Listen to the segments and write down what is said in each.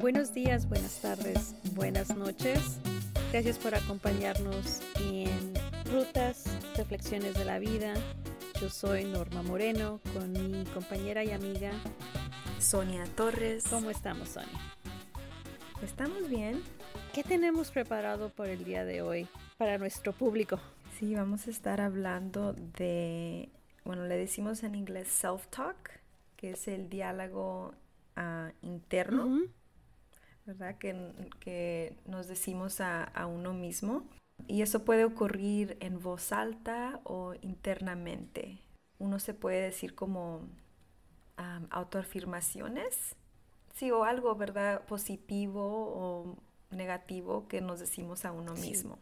Buenos días, buenas tardes, buenas noches. Gracias por acompañarnos en Rutas, Reflexiones de la Vida. Yo soy Norma Moreno con mi compañera y amiga Sonia Torres. ¿Cómo estamos, Sonia? ¿Estamos bien? ¿Qué tenemos preparado por el día de hoy para nuestro público? Sí, vamos a estar hablando de, bueno, le decimos en inglés self-talk, que es el diálogo uh, interno, uh -huh. ¿Verdad? Que, que, nos decimos a, a uno mismo. Y eso puede ocurrir en voz alta o internamente. Uno se puede decir como um, autoafirmaciones, sí, o algo, ¿verdad? Positivo o negativo que nos decimos a uno sí. mismo.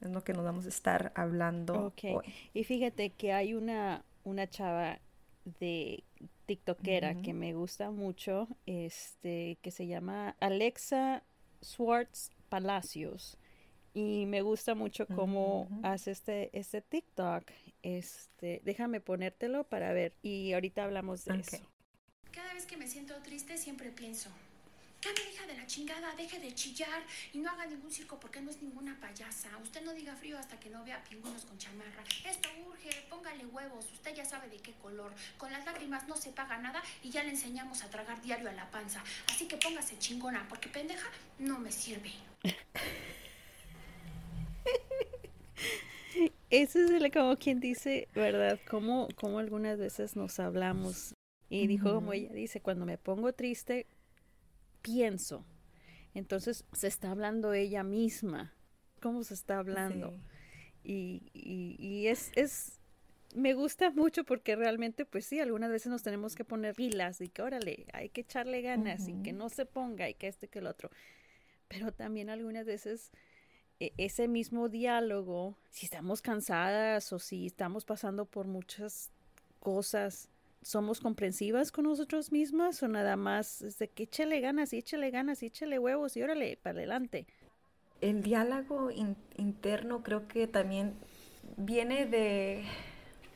Es lo que nos vamos a estar hablando okay. hoy. Y fíjate que hay una, una chava de TikTokera uh -huh. que me gusta mucho, este, que se llama Alexa Swartz Palacios. Y me gusta mucho cómo uh -huh. hace este, este TikTok. Este, déjame ponértelo para ver. Y ahorita hablamos de okay. eso. Cada vez que me siento triste siempre pienso, Cami, hija de la chingada, deje de chillar y no haga ningún circo porque no es ninguna payasa. Usted no diga frío hasta que no vea pingüinos con chamarra. Esto urge, póngale huevos, usted ya sabe de qué color. Con las lágrimas no se paga nada y ya le enseñamos a tragar diario a la panza. Así que póngase chingona porque pendeja no me sirve. Eso es el, como quien dice, ¿verdad? Como, como algunas veces nos hablamos. Y dijo, uh -huh. como ella dice, cuando me pongo triste, pienso. Entonces se está hablando ella misma. ¿Cómo se está hablando? Sí. Y, y, y, es, es, me gusta mucho porque realmente, pues sí, algunas veces nos tenemos que poner pilas y que órale, hay que echarle ganas uh -huh. y que no se ponga y que este que el otro. Pero también algunas veces e, ese mismo diálogo, si estamos cansadas o si estamos pasando por muchas cosas, ¿somos comprensivas con nosotros mismas o nada más es de que échale ganas y échale ganas y échale huevos y órale para adelante? El diálogo in interno creo que también viene de,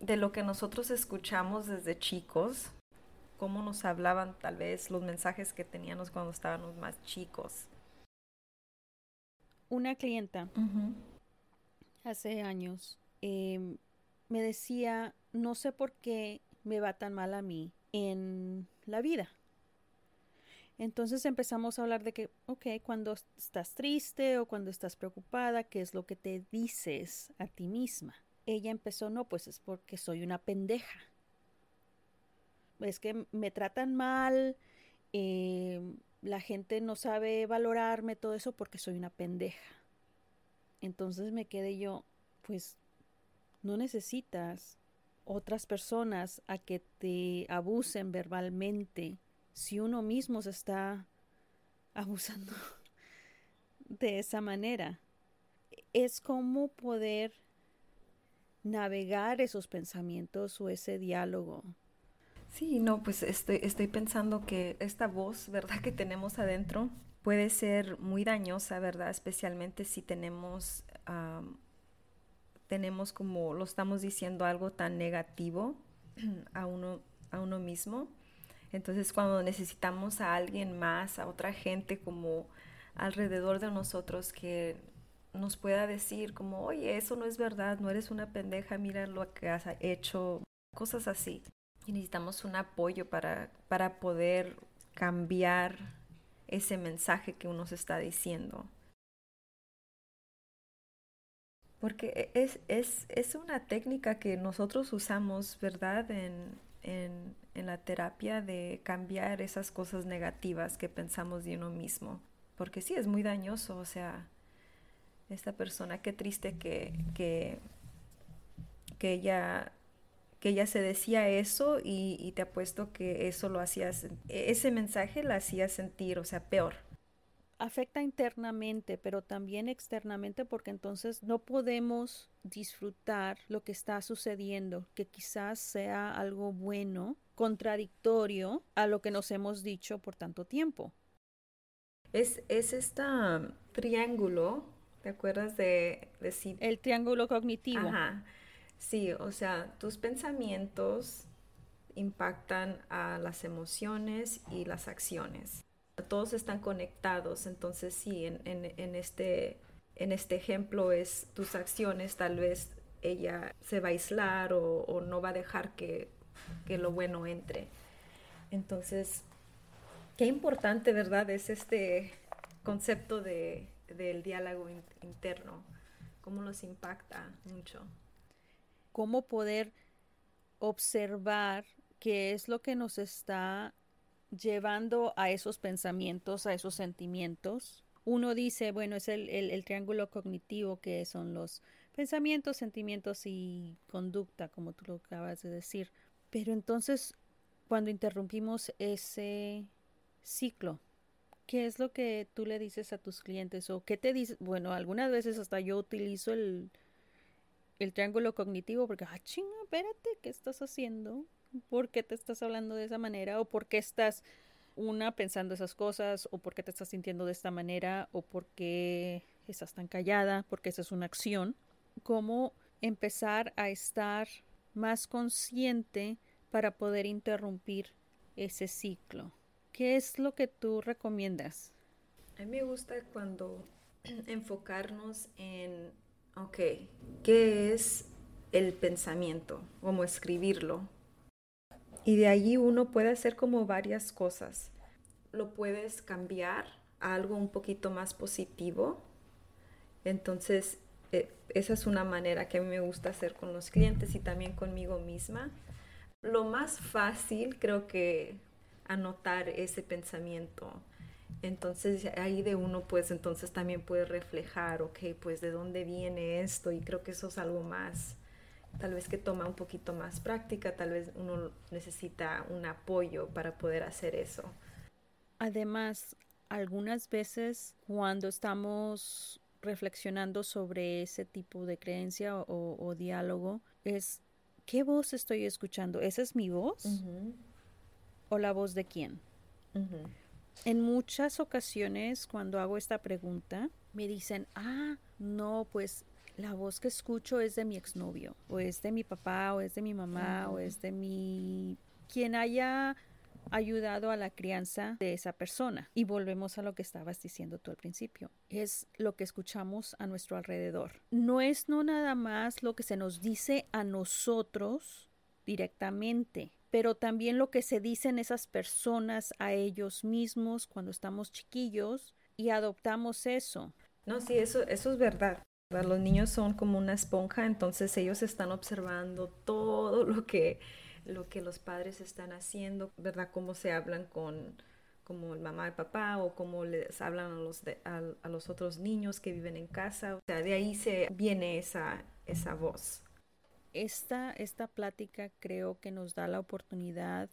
de lo que nosotros escuchamos desde chicos, cómo nos hablaban tal vez los mensajes que teníamos cuando estábamos más chicos una clienta uh -huh. hace años eh, me decía, no sé por qué me va tan mal a mí en la vida. Entonces empezamos a hablar de que, ok, cuando estás triste o cuando estás preocupada, ¿qué es lo que te dices a ti misma? Ella empezó, no, pues es porque soy una pendeja. Es que me tratan mal, eh, la gente no sabe valorarme, todo eso porque soy una pendeja. Entonces me quedé yo, pues no necesitas otras personas a que te abusen verbalmente si uno mismo se está abusando de esa manera. Es como poder navegar esos pensamientos o ese diálogo Sí, no, pues estoy, estoy pensando que esta voz, ¿verdad?, que tenemos adentro puede ser muy dañosa, ¿verdad? Especialmente si tenemos, tenemos como lo estamos diciendo algo tan negativo a uno, a uno mismo. Entonces cuando necesitamos a alguien más, a otra gente como alrededor de nosotros que nos pueda decir como, oye, eso no es verdad, no eres una pendeja, mira lo que has hecho, cosas así y necesitamos un apoyo para, para poder cambiar ese mensaje que uno se está diciendo. Porque es, es, es una técnica que nosotros usamos, ¿verdad? En, en, la terapia de cambiar esas cosas negativas que pensamos de uno mismo. Porque sí, es muy dañoso. O sea, esta persona, qué triste que, que, que ella que ella se decía eso y, y, te apuesto que eso lo hacía, ese mensaje la hacía sentir, o sea, peor. Afecta internamente, pero también externamente porque entonces no podemos disfrutar lo que está sucediendo, que quizás sea algo bueno, contradictorio a lo que nos hemos dicho por tanto tiempo. Es, es este triángulo, ¿te acuerdas de decir? El triángulo cognitivo. Ajá. Sí, o sea, tus pensamientos impactan a las emociones y las acciones. Todos están conectados. Entonces sí, en, este, en este ejemplo es tus acciones, tal vez ella se va a aislar o, no va a dejar que, que, lo bueno entre. Entonces, qué importante, ¿verdad? Es este concepto de, del diálogo interno, cómo nos impacta mucho. Cómo poder observar qué es lo que nos está llevando a esos pensamientos, a esos sentimientos. Uno dice, bueno, es el, triángulo cognitivo que son los pensamientos, sentimientos y conducta, como tú lo acabas de decir. Pero entonces, cuando interrumpimos ese ciclo, ¿qué es lo que tú le dices a tus clientes? ¿O qué te dices? Bueno, algunas veces hasta yo utilizo el, el triángulo cognitivo porque, ah, chinga, espérate, ¿qué estás haciendo? ¿Por qué te estás hablando de esa manera? ¿O por qué estás, una, pensando esas cosas? ¿O por qué te estás sintiendo de esta manera? ¿O por qué estás tan callada? Porque esa es una acción. ¿Cómo empezar a estar más consciente para poder interrumpir ese ciclo? ¿Qué es lo que tú recomiendas? A mí me gusta cuando enfocarnos en Ok, ¿qué es el pensamiento? ¿Cómo escribirlo? Y de allí uno puede hacer como varias cosas. Lo puedes cambiar a algo un poquito más positivo. Entonces, eh, esa es una manera que a mí me gusta hacer con los clientes y también conmigo misma. Lo más fácil creo que anotar ese pensamiento entonces ahí de uno pues entonces también puede reflejar, ok, pues de dónde viene esto y creo que eso es algo más, tal vez que toma un poquito más práctica, tal vez uno necesita un apoyo para poder hacer eso. Además, algunas veces cuando estamos reflexionando sobre ese tipo de creencia o, diálogo, es, ¿qué voz estoy escuchando? ¿Esa es mi voz? ¿O la voz de quién? En muchas ocasiones cuando hago esta pregunta, me dicen, ah, no, pues la voz que escucho es de mi exnovio, o es de mi papá, o es de mi mamá, o es de mi... quien haya ayudado a la crianza de esa persona. Y volvemos a lo que estabas diciendo tú al principio. Es lo que escuchamos a nuestro alrededor. No es no nada más lo que se nos dice a nosotros directamente, pero también lo que se dicen esas personas a ellos mismos cuando estamos chiquillos y adoptamos eso. No, sí, eso, eso es verdad. Los niños son como una esponja, entonces ellos están observando todo lo que, lo que los padres están haciendo, ¿verdad? Cómo se hablan con como el mamá y papá o cómo les hablan a los, a los otros niños que viven en casa. O sea, de ahí se viene esa, esa voz esta, esta plática creo que nos da la oportunidad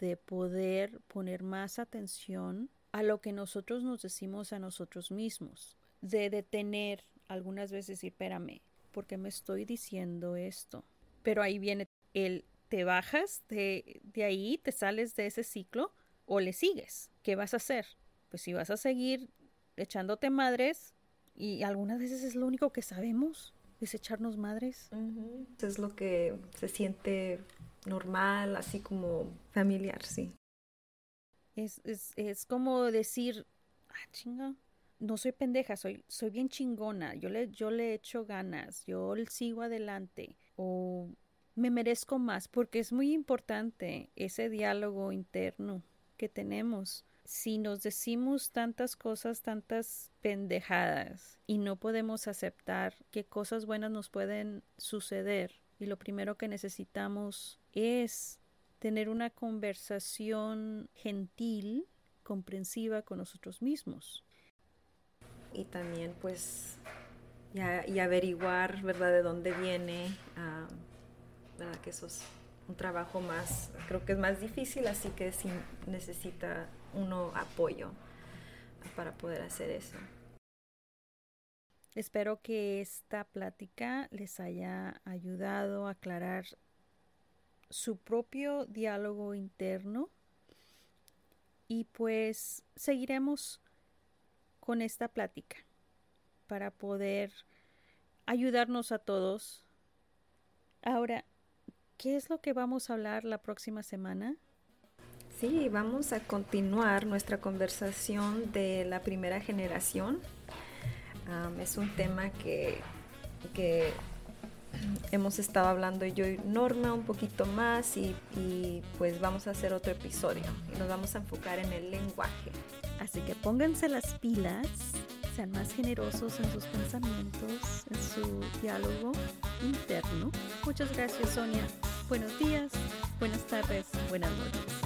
de poder poner más atención a lo que nosotros nos decimos a nosotros mismos, de detener algunas veces y espérame, porque me estoy diciendo esto? Pero ahí viene el, te bajas de, de ahí, te sales de ese ciclo o le sigues. ¿Qué vas a hacer? Pues si vas a seguir echándote madres y algunas veces es lo único que sabemos, es echarnos madres. Es lo que se siente normal, así como familiar, sí. Es, es, es como decir, ah, chinga, no soy pendeja, soy, soy bien chingona, yo le, yo le echo ganas, yo sigo adelante, o me merezco más, porque es muy importante ese diálogo interno que tenemos si nos decimos tantas cosas, tantas pendejadas y no podemos aceptar que cosas buenas nos pueden suceder y lo primero que necesitamos es tener una conversación gentil, comprensiva con nosotros mismos. Y también pues y averiguar, ¿verdad?, de dónde viene, uh. Que eso es un trabajo más, creo que es más difícil, así que sí necesita uno apoyo para poder hacer eso. Espero que esta plática les haya ayudado a aclarar su propio diálogo interno y pues seguiremos con esta plática para poder ayudarnos a todos. Ahora, ¿qué es lo que vamos a hablar la próxima semana? Sí, vamos a continuar nuestra conversación de la primera generación. es un tema que, que hemos estado hablando yo y Norma un poquito más y, pues vamos a hacer otro episodio y nos vamos a enfocar en el lenguaje. Así que pónganse las pilas, sean más generosos en sus pensamientos, en su diálogo interno. Muchas gracias Sonia. Buenos días, buenas tardes, buenas noches.